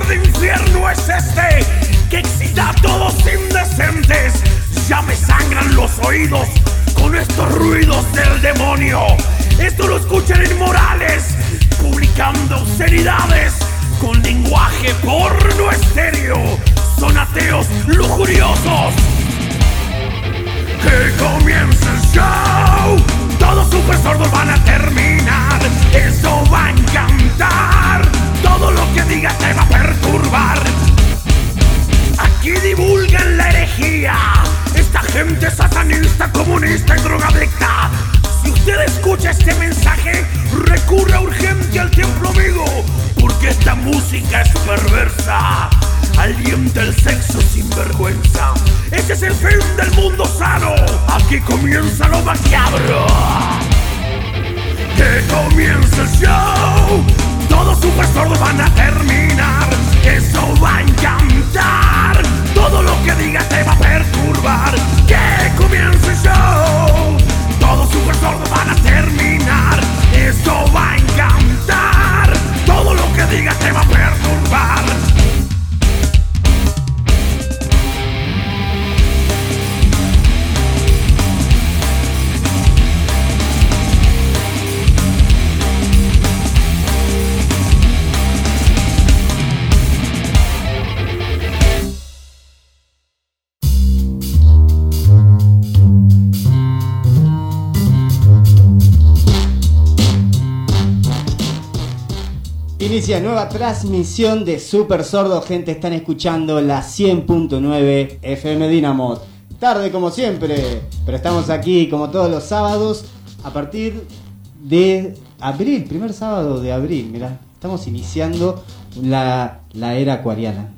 de infierno es este que excita a todos indecentes. Ya me sangran los oídos con estos ruidos del demonio. Esto lo escuchan inmorales, publicando obscenidades con lenguaje porno estéreo. Son ateos lujuriosos. Que comience el show. Todos super sordos van a terminar. Eso va a encantar. Todo lo que diga te va a perturbar. Aquí divulgan la herejía. Esta gente satanista, comunista y drogadicta. Si usted escucha este mensaje, recurra urgente al templo amigo. Porque esta música es perversa. Alienta el sexo sin vergüenza. Ese es el fin del mundo sano. Aquí comienza lo macabro. Que comience el show. Todos super sordos van a terminar. Eso va a encantar. Todo lo que diga te va a perturbar. Que comience el show. Todos super sordos van a terminar. Eso va a encantar. Todo lo que diga te va a perturbar. Inicia nueva transmisión de Super Sordo, gente, están escuchando la 100.9 FM Dinamo. Tarde como siempre, pero estamos aquí como todos los sábados a partir de abril, primer sábado de abril, mirá, estamos iniciando la, la era acuariana.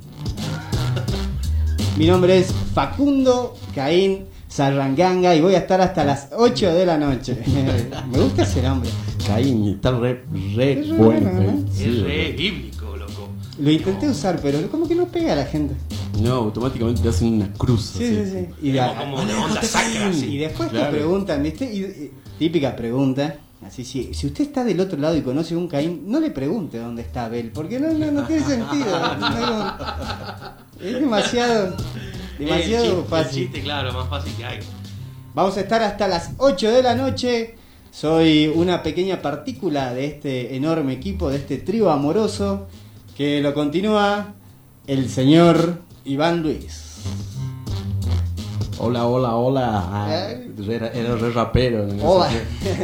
Mi nombre es Facundo Caín Sarranganga y voy a estar hasta las 8 de la noche. Me gusta ese nombre. Caín, está re, re Es re bueno. bueno, eh. ¿no? Sí. Es re bíblico, loco. Lo intenté usar, pero como que no pega a la gente. No, automáticamente te hacen una cruz. Sí, así. sí, sí. Y, Como, la- como una onda sacra, y así. después Claro. te preguntan, ¿viste? Y, y- típica pregunta. Así, si, si usted está del otro lado y conoce un Caín, no le pregunte dónde está Abel, porque no, no, no tiene sentido. No, es demasiado, El demasiado el fácil. chiste, claro, más fácil que hay. Vamos a estar hasta las 8 de la noche. Soy una pequeña partícula de este enorme equipo, de este trío amoroso, que lo continúa el señor Iván Luis. Hola, hola, hola. Ah, Eh. era, era re rapero. no Hola.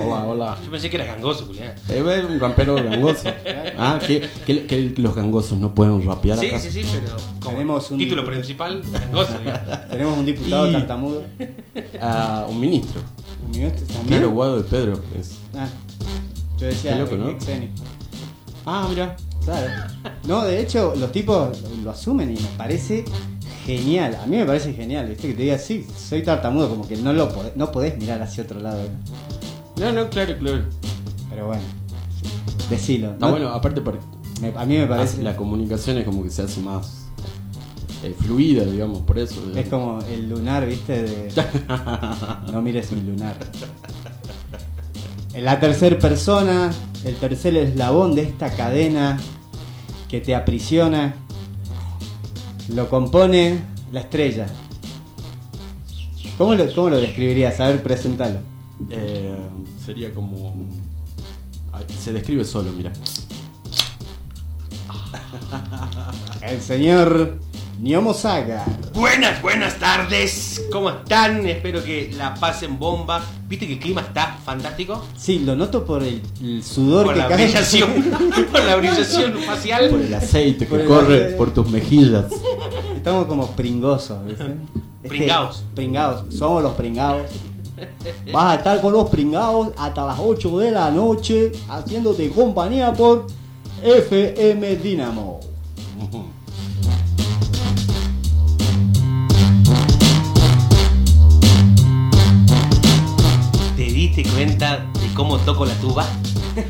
Hola, hola. Yo pensé que era gangoso, Julián. Eh, ve, un rampero gangoso. Ah, que, que- que los gangosos no pueden rapear Sí, acá. sí, sí, pero como Tenemos un- título principal, gangoso. digamos. Tenemos un diputado Y- tartamudo. Ah, un ministro. Minuto también. Claro, Guado de Pedro. es- Ah, yo decía loco, ¿no? Ah, mira. Claro. No, de hecho, los tipos lo asumen y me parece genial. A mí me parece genial, ¿viste? Que te diga, sí, soy tartamudo, como que no lo podés, no podés mirar hacia otro lado. ¿no? No, no, claro, claro. Pero bueno, decilo. Está ¿no? bueno, aparte para Me- a mí me parece. la comunicación es como que se hace más eh, fluida, digamos, por eso. Es como el lunar, ¿viste? De... No mires mi lunar. En la tercera persona, el tercer eslabón de esta cadena que te aprisiona, lo compone la estrella. ¿Cómo lo, cómo lo describirías? A ver, presentalo. Eh, sería como. Se describe solo, mira. El señor Niomo Saga. Buenas, buenas tardes. ¿Cómo están? Espero que la pasen bomba. ¿Viste que el clima está fantástico? Sí, lo noto por el, el sudor Por que la cae. brillación, por la brillación facial. Por el aceite Por que el corre aceite. por tus mejillas. Estamos como pringosos, ¿viste? Este- Pringaos. Pringaos, somos los pringaos. Vas a estar con los pringaos hasta las 8 de la noche haciéndote compañía por FM Dinamo. Diste cuenta de cómo toco la tuba?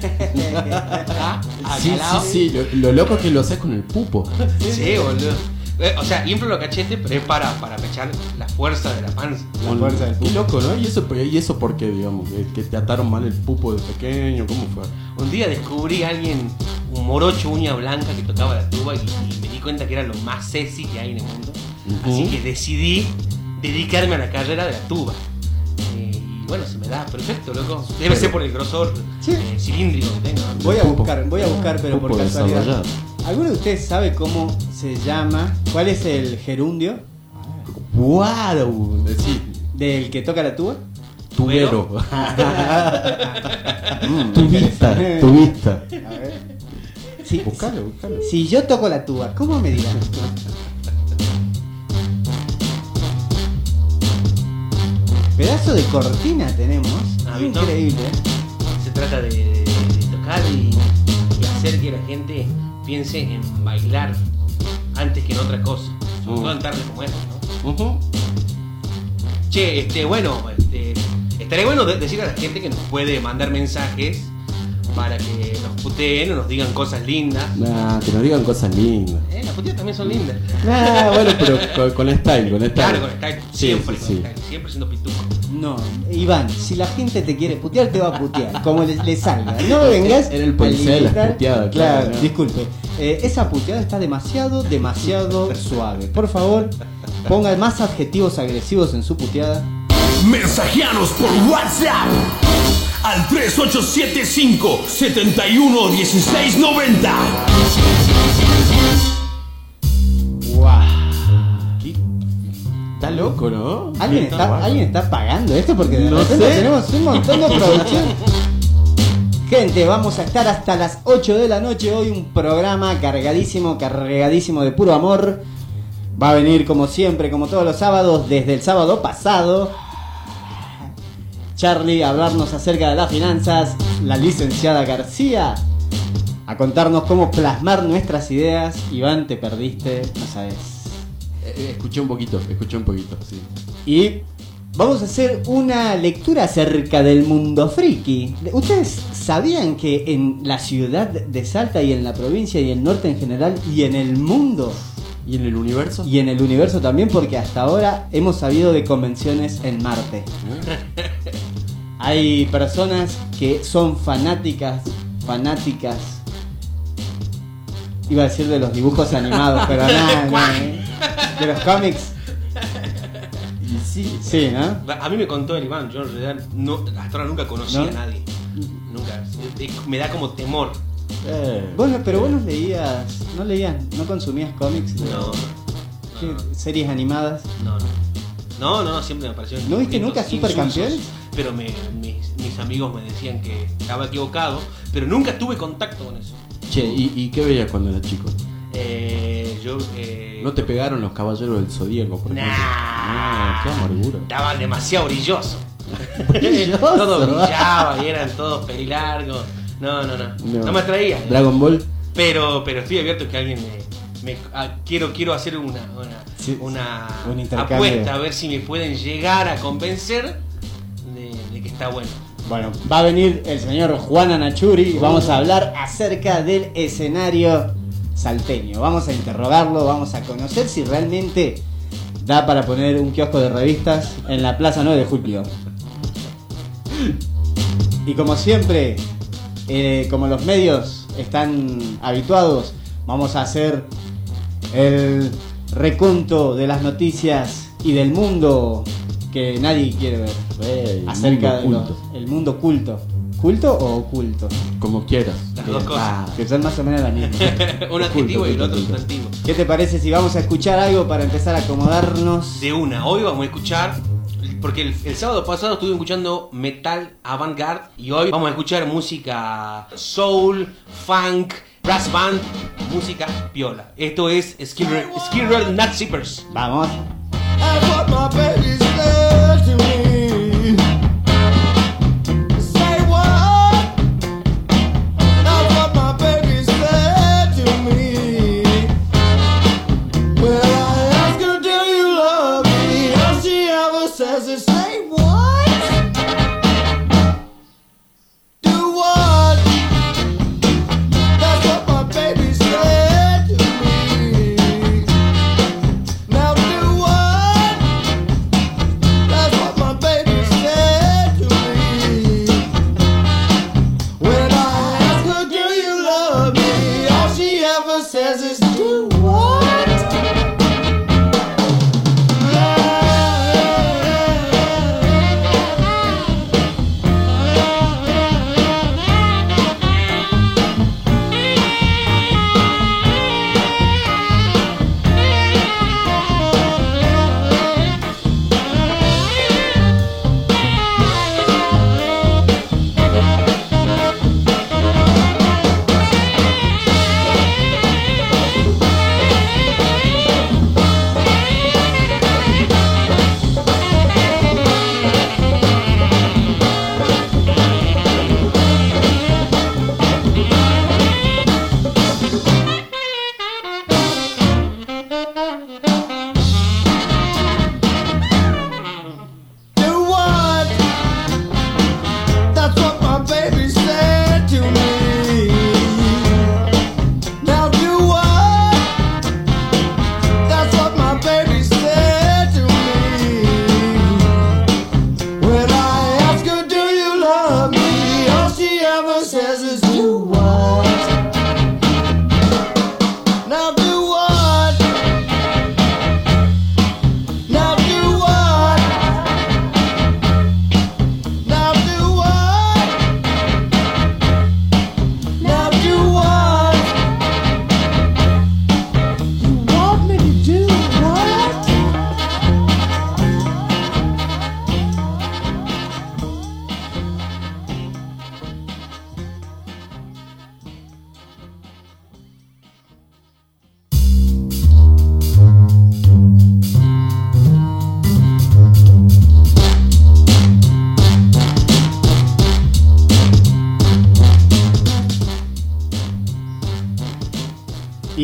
Sí, sí, sí. Lo, lo loco es que lo haces con el pupo. Sí, boludo. Eh, O sea, inflo los cachetes, pero es para, para pechar la fuerza de la panza. La Con- fuerza del Qué pupo. loco, ¿no? ¿Y eso, ¿Y eso por qué, digamos? ¿Que, te ataron mal el pupo de pequeño? ¿Cómo fue? Un día descubrí a alguien un morocho uña blanca que tocaba la tuba y, y me di cuenta que era lo más sexy que hay en el mundo. Así que decidí dedicarme a la carrera de la tuba. Bueno, se me da perfecto, loco. Debe ser por el grosor Sí. eh, cilíndrico que tengo. Voy a buscar, voy a buscar, pero por casualidad. ¿Alguno de ustedes sabe cómo se llama? ¿Cuál es el gerundio ¡Wow! Sí, del que toca la tuba? tubero. Mm, tu vista, tu vista. A ver. Si, Buscalo, buscalo. si yo toco la tuba, ¿cómo me dirán? Pedazo de cortina tenemos. Ah. Increíble. Se trata de, de- de tocar y, y hacer que la gente piense en bailar antes que en otra cosa. Sobre Mm. todo en tardes como esta, ¿no? Ujú. Che, este, bueno, este, estaría bueno de- decir a la gente que nos puede mandar mensajes para que nos puteen o nos digan cosas lindas. Nah, que nos digan cosas lindas. Eh, las puteadas también son lindas. Nah, bueno, pero con, con style, con style. Claro, con style, siempre sí, con sí. style, siempre siendo pituco. No, Iván, si la gente te quiere putear, te va a putear, como le, le salga. No me vengas. Era el a policía de las limitar- puteadas, Claro, claro, ¿no? disculpe. Eh, esa puteada está demasiado, demasiado suave. Por favor, ponga más adjetivos agresivos en su puteada. Mensajeanos por WhatsApp al 3875 71 16 90. ¿Qué? Está loco, ¿no? ¿Alguien Está. ¿Alguien está pagando esto? Porque de No repente sé. tenemos un montón de producción. Gente, vamos a estar hasta las 8 de la noche. Hoy un programa cargadísimo, cargadísimo de puro amor. Va a venir como siempre, como todos los sábados, desde el sábado pasado. Charlie a hablarnos acerca de las finanzas. La licenciada García a contarnos cómo plasmar nuestras ideas. Iván, te perdiste, no sabes. Eh, eh, escuché un poquito, escuché un poquito, sí. Y vamos a hacer una lectura acerca del mundo friki. ¿Ustedes sabían que en la ciudad de Salta y en la provincia y el norte en general y en el mundo ¿Y en el universo? y en el universo también, porque hasta ahora hemos sabido de convenciones en Marte? Hay personas que son fanáticas, fanáticas. Iba a decir de los dibujos animados, pero nada, nada, ¿eh? de los cómics. Sí. Sí, ¿no? A mí me contó el Iván, yo en realidad no, hasta ahora nunca conocí ¿No? a nadie. Nunca. Eh, Me da como temor. Eh, Vos, no- pero vos no leías, no leías, no consumías cómics, de- No. ¿qué? No, no. series animadas. No, no. No, no, no, siempre me pareció. ¿No viste nunca Supercampeones? Pero me- mis, mis amigos me decían que estaba equivocado, pero nunca tuve contacto con eso. Che, ¿y, y qué veías cuando eras chico? Eh, yo. Eh, ¿No te pegaron los caballeros del zodíaco, por ejemplo? Nah. Ah, qué amargura. Estaban demasiado brillosos. Brilloso. todo brillaba y eran todos pelilargos. No, no, no. No, No. me atraía. Dragon Ball. Pero, pero estoy abierto a que alguien me. me- ah, quiero, quiero hacer una, una, Sí, una un apuesta a ver si me pueden llegar a convencer Bueno, va a venir el señor Juan Anachuri y vamos a hablar acerca del escenario salteño. Vamos a interrogarlo, vamos a conocer si realmente da para poner un kiosco de revistas en la Plaza 9 de Julio. Y como siempre, eh, como los medios están habituados, vamos a hacer el reconto de las noticias y del mundo que nadie quiere ver Eh, acerca del el mundo culto. ¿Culto o oculto? Como quieras. Las dos cosas. Ah, que son más o menos las mismas. Un adjetivo y el otro oculto. sustantivo. ¿Qué te parece si vamos a escuchar algo para empezar a acomodarnos? De una, hoy vamos a escuchar, porque el, el sábado pasado estuve escuchando metal avant-garde y hoy vamos a escuchar música soul, funk, brass band, música piola. Esto es Row Nut Zippers. Vamos.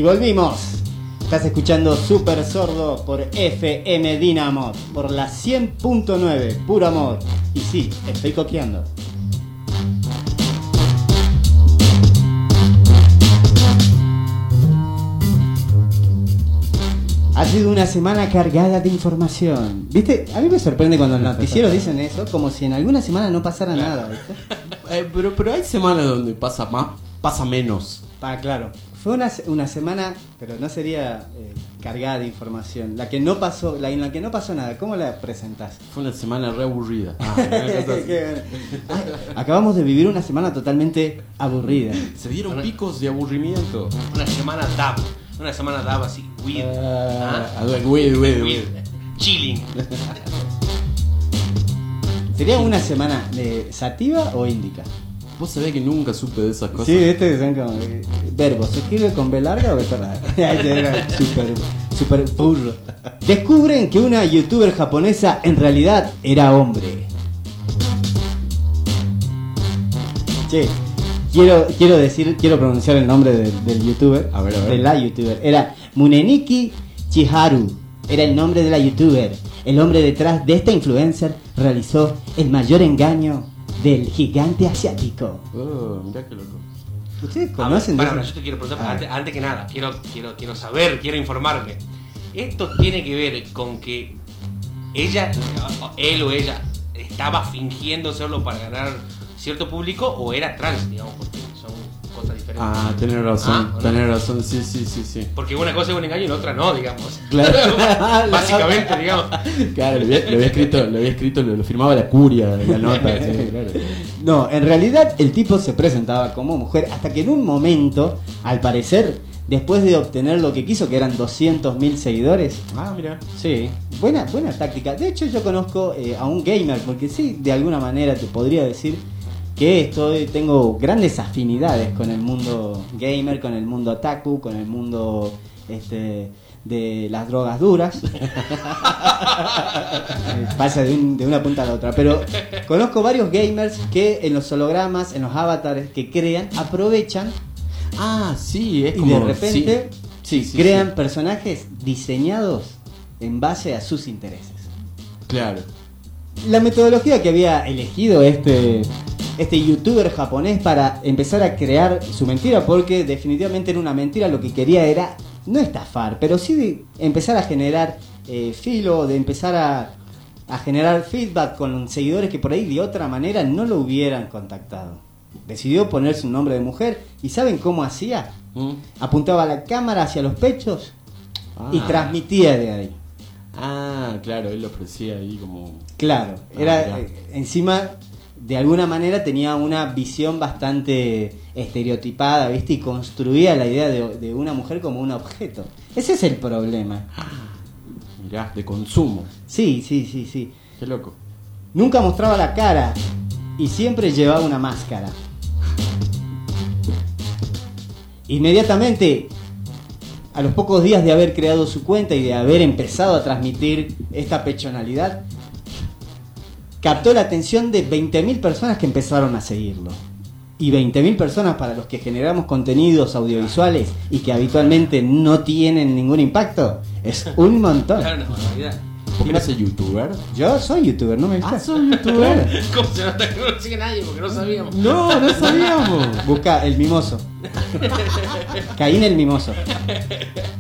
Volvimos. Estás escuchando Super Sordo por FM Dinamo, por la 100.9, puro amor. Y sí, estoy coqueando. Ha sido una semana cargada de información. ¿Viste? A mí me sorprende cuando los noticieros dicen eso, como si en alguna semana no pasara nada. ¿viste? Eh, pero, pero hay semanas donde pasa más, pasa menos. Ah, claro. Fue una, una semana, pero no sería eh, cargada de información. La que no pasó, la en la que no pasó nada, ¿cómo la presentás? Fue una semana re aburrida. Ah. Ay, Acabamos de vivir una semana totalmente aburrida. Se dieron picos de aburrimiento. Una semana dab. Una semana dab así, weed. Ah, ¿Ah? a ver, güey, güey, güey. Weed. Chilling. ¿Sería una semana de sativa o índica? Vos sabés que nunca supe de esas cosas. Sí, este son como eh, verbos. ¿Se escribe con B larga o B? Era super, super burro. Descubren que una youtuber japonesa en realidad era hombre. Che, quiero, quiero decir, quiero pronunciar el nombre del, del youtuber. A ver, a ver. De la youtuber. Era Muneniki Chiharu. Era el nombre de la youtuber. El hombre detrás de esta influencer realizó el mayor engaño del gigante asiático. Oh, mirá qué loco. ¿Ustedes ver, conocen de para, esa- yo te quiero preguntar, antes, antes que nada, quiero, quiero, quiero saber, quiero informarme. ¿Esto tiene que ver con que ella, él o ella, estaba fingiendo serlo para ganar cierto público o era trans, digamos, porque Ah, tenés razón, Ah, ¿o no? tenés razón, sí, sí, sí, sí. Porque una cosa es un engaño y la otra no, digamos. Claro. Básicamente, digamos. Claro, lo había, lo había escrito, lo había escrito, lo, lo firmaba la curia de la nota. sí, claro. No, en realidad el tipo se presentaba como mujer hasta que en un momento, al parecer, después de obtener lo que quiso, que eran 200.000 seguidores, Ah, mira. sí, buena, buena táctica. De hecho yo conozco eh, a un gamer, porque sí, de alguna manera te podría decir que estoy, tengo grandes afinidades con el mundo gamer, con el mundo otaku, con el mundo este, de las drogas duras. Eh, Pasa de, un- de una punta a la otra. Pero conozco varios gamers que en los hologramas, en los avatares que crean, aprovechan Ah, sí, es y como. de repente sí, sí, crean sí. personajes diseñados en base a sus intereses. Claro. La metodología que había elegido este, este youtuber japonés para empezar a crear su mentira, porque definitivamente era una mentira, lo que quería era no estafar, pero sí de empezar a generar eh, filo, de empezar a, a generar feedback con seguidores que por ahí de otra manera no lo hubieran contactado. Decidió ponerse un nombre de mujer y ¿saben cómo hacía? Mm. Apuntaba la cámara hacia los pechos y Ah. transmitía de ahí. Ah, claro, él lo ofrecía ahí como. Claro, Ah, era eh, encima de alguna manera tenía una visión bastante estereotipada, ¿viste? Y construía la idea de, de una mujer como un objeto. Ese es el problema. Mirá, de consumo. Sí, sí, sí, sí. Qué loco. Nunca mostraba la cara y siempre llevaba una máscara. Inmediatamente, a los pocos días de haber creado su cuenta y de haber empezado a transmitir esta pechonalidad, captó la atención de 20.000 personas que empezaron a seguirlo. Y 20.000 personas para los que generamos contenidos audiovisuales y que habitualmente no tienen ningún impacto, es un montón. Claro, una barbaridad. ¿Vos no sos youtuber? Yo soy youtuber, no me Ah, estás. soy youtuber. ¿Cómo se nota que no lo sigue nadie? Porque no sabíamos. no, no sabíamos. Busca el mimoso. Caín el mimoso.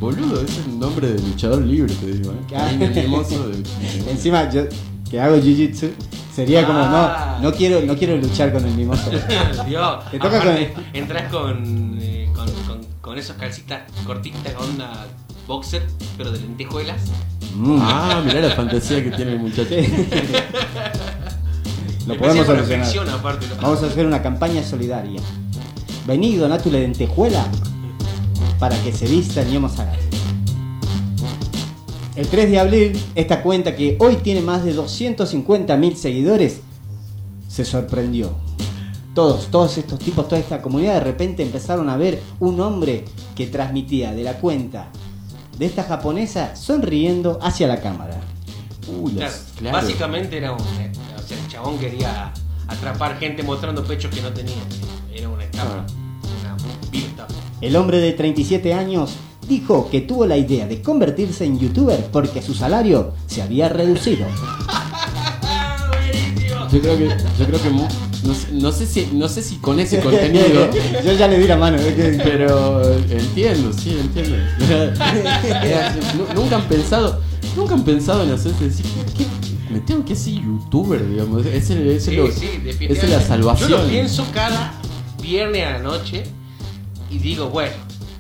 Boludo, ese es un nombre de luchador libre, te digo, ¿eh? En el mimoso de- Encima yo que hago jiu-jitsu sería como Ah. no, no quiero, no quiero luchar con el mimoso. Dios. Te toca Aparte, Entras con, eh, con, con, con esos calcitas cortitas, onda boxer, pero de lentejuelas. Mm. Ah, mirá la fantasía que tiene el muchacho. Lo podemos con solucionar. aparte. ¿no? Vamos a hacer una campaña solidaria. Vení, doná tu lentejuela para que se vista el ñomo Sagat. El 3 de abril, esta cuenta que hoy tiene más de 250.000 seguidores, se sorprendió. Todos, todos estos tipos, toda esta comunidad de repente empezaron a ver un hombre que transmitía de la cuenta de esta japonesa sonriendo hacia la cámara. Uy, Claro. Básicamente era un. eh, O sea, el chabón quería atrapar gente mostrando pechos que no tenía. Era una estafa. Ah. Una estafa. El hombre de 37 años dijo que tuvo la idea de convertirse en youtuber porque su salario se había reducido. Yo creo que, yo creo que no, sé, no sé si, no sé si con ese contenido, Yo ya le di la mano. pero entiendo, sí, entiendo. Nu- nunca han pensado, nunca han pensado en hacerse decir, ¿qué? Me tengo que hacer youtuber, digamos. Es, el- es, Sí, lo- sí, es la salvación. Yo lo pienso cada viernes a la noche y digo, bueno,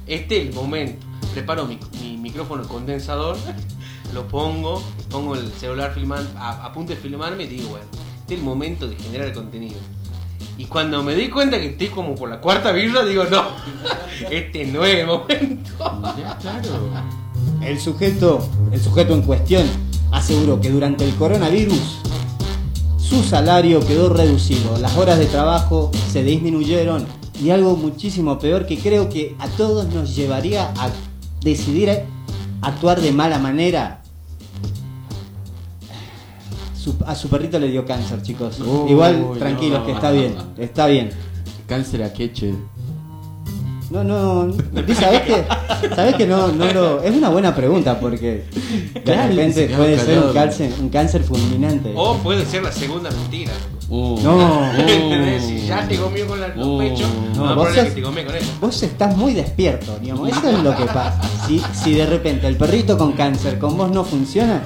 este es el momento. Preparo mi, mi micrófono condensador, lo pongo, pongo el celular filmando, a, a punto de filmarme y digo, bueno, este es el momento de generar contenido. Y cuando me di cuenta que estoy como por la cuarta birra, digo, no, este no es el momento. Ya, claro. El sujeto, el sujeto en cuestión aseguró que durante el coronavirus su salario quedó reducido, las horas de trabajo se disminuyeron y algo muchísimo peor que creo que a todos nos llevaría a decidir actuar de mala manera. Su- a su perrito le dio cáncer, chicos. Igual, tranquilos, que está bien, está bien. Cáncer a queche. No, no, ¿y ¿sabés que, ¿sabés que no, no lo, es una buena pregunta porque de repente se puede ser un cáncer, un cáncer fulminante. O puede ser la segunda mentira. Uh, No. Si ya te comió con la- los Oh. pechos, No, vos sos- que te con eso. Vos estás muy despierto, digamos, eso es lo que pasa. Si, si de repente el perrito con cáncer con vos no funciona.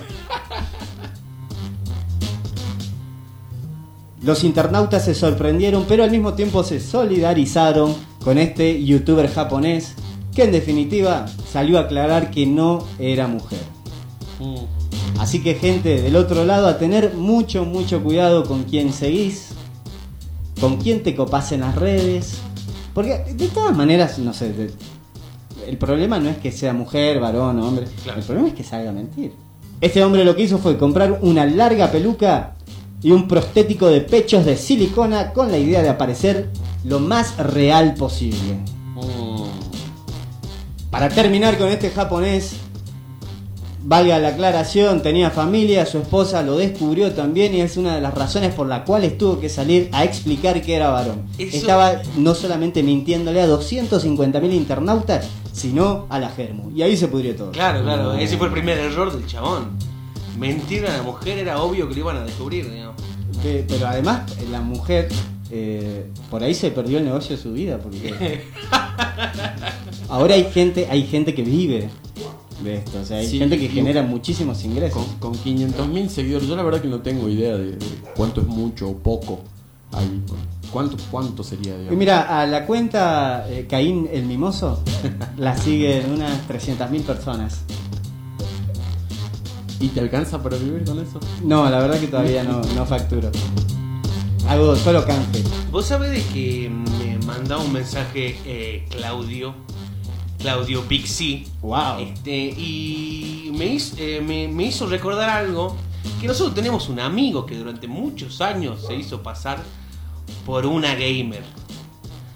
Los internautas se sorprendieron, pero al mismo tiempo se solidarizaron con este youtuber japonés, que en definitiva salió a aclarar que no era mujer. uh. Así que gente del otro lado a tener mucho, mucho cuidado con quién seguís, con quién te copás en las redes. Porque de todas maneras, no sé, de- el problema no es que sea mujer, varón o hombre, Claro. el problema es que salga a mentir. Este hombre lo que hizo fue comprar una larga peluca y un prostético de pechos de silicona con la idea de aparecer lo más real posible. Uh. Para terminar con este japonés, valga la aclaración, tenía familia, su esposa lo descubrió también y es una de las razones por las cuales tuvo que salir a explicar que era varón. Eso- Estaba no solamente mintiéndole a 250.000 internautas, sino a la Germu. Y ahí se pudrió todo. Claro, claro, ese fue el primer error del chabón. Mentir a la mujer era obvio que lo iban a descubrir, digamos. Pe- Pero además, la mujer, eh, por ahí se perdió el negocio de su vida. Porque ahora hay gente, hay gente que vive de esto. O sea, hay Sí, gente que y- genera muchísimos ingresos. Con, con 500.000 seguidores, yo la verdad que no tengo idea de, de cuánto es mucho o poco ahí. ¿Cuánto, cuánto sería? Y digamos? mira, a la cuenta eh, Caín el Mimoso la siguen unas 300.000 personas. ¿Y te alcanza para vivir con eso? No, la verdad que todavía no, no facturo. Hago solo canje. Vos sabés de que me mandaba un mensaje eh, Claudio, Claudio Big C, Wow. este, y me hizo, eh, me, me hizo recordar algo, que nosotros tenemos un amigo que durante muchos años se hizo pasar por una gamer.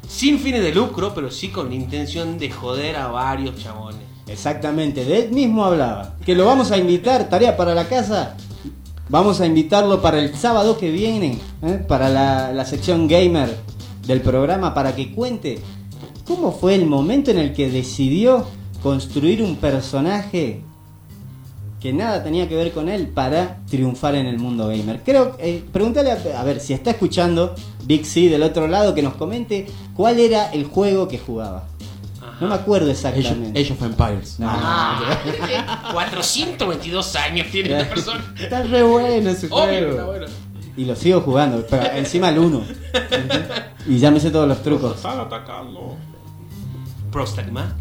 Sin fines de lucro, pero sí con la intención de joder a varios chabones. Exactamente, de él mismo hablaba. Que lo vamos a invitar, tarea para la casa. Vamos a invitarlo para el sábado que viene, ¿eh? para la, la sección gamer del programa, para que cuente cómo fue el momento en el que decidió construir un personaje que nada tenía que ver con él para triunfar en el mundo gamer. Creo, eh, pregúntale a, a ver si está escuchando Big C del otro lado que nos comente cuál era el juego que jugaba. No me acuerdo exactamente. Age of Empires. No. Ah, 422 años tiene esta persona. Está re bueno ese Obvio, juego. está bueno. Y lo sigo jugando, pero encima el 1. y ya me sé todos los trucos. Están atacando. Prostagma.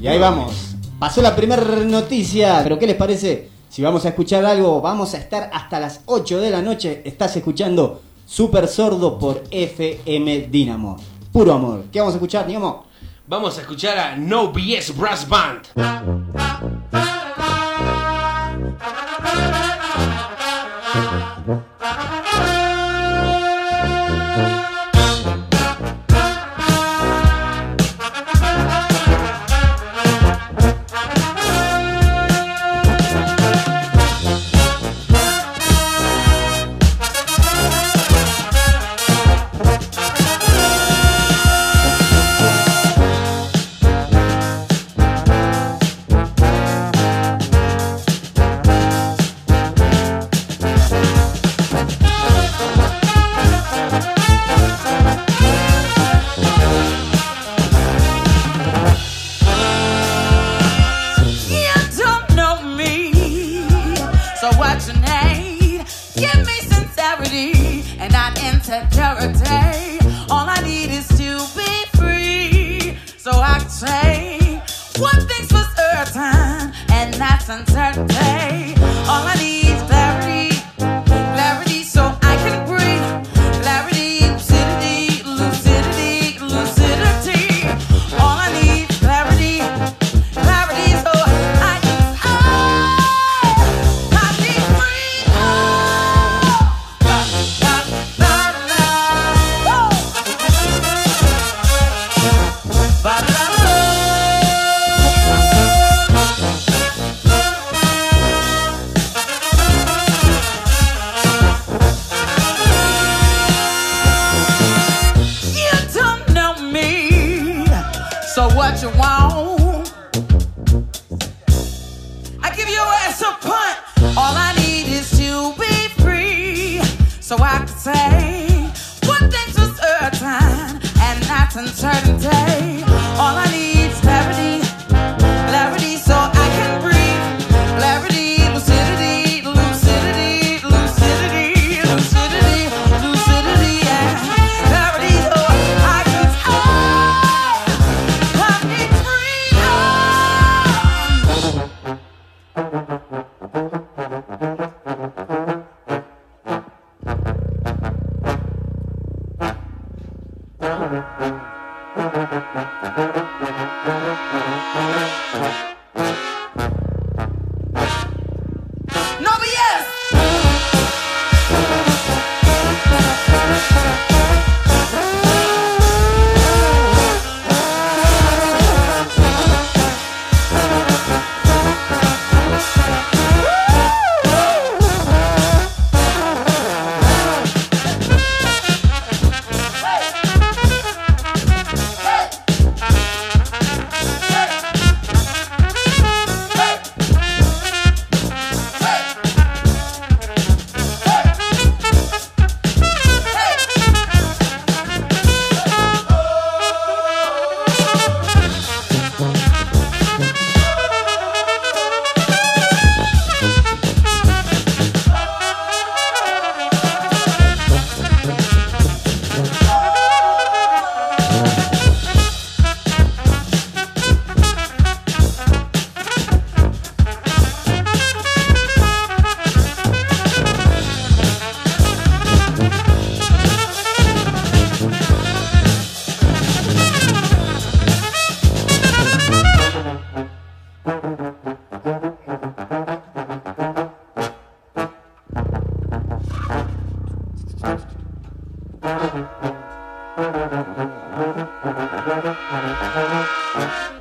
Y ahí vamos. Pasó la primera noticia, pero ¿qué les parece? Si vamos a escuchar algo, vamos a estar hasta las 8 de la noche. Estás escuchando Super Sordo por FM Dynamo. Puro amor. ¿Qué vamos a escuchar, Niamo? Vamos a escuchar a No BS Brass Band. Thank you.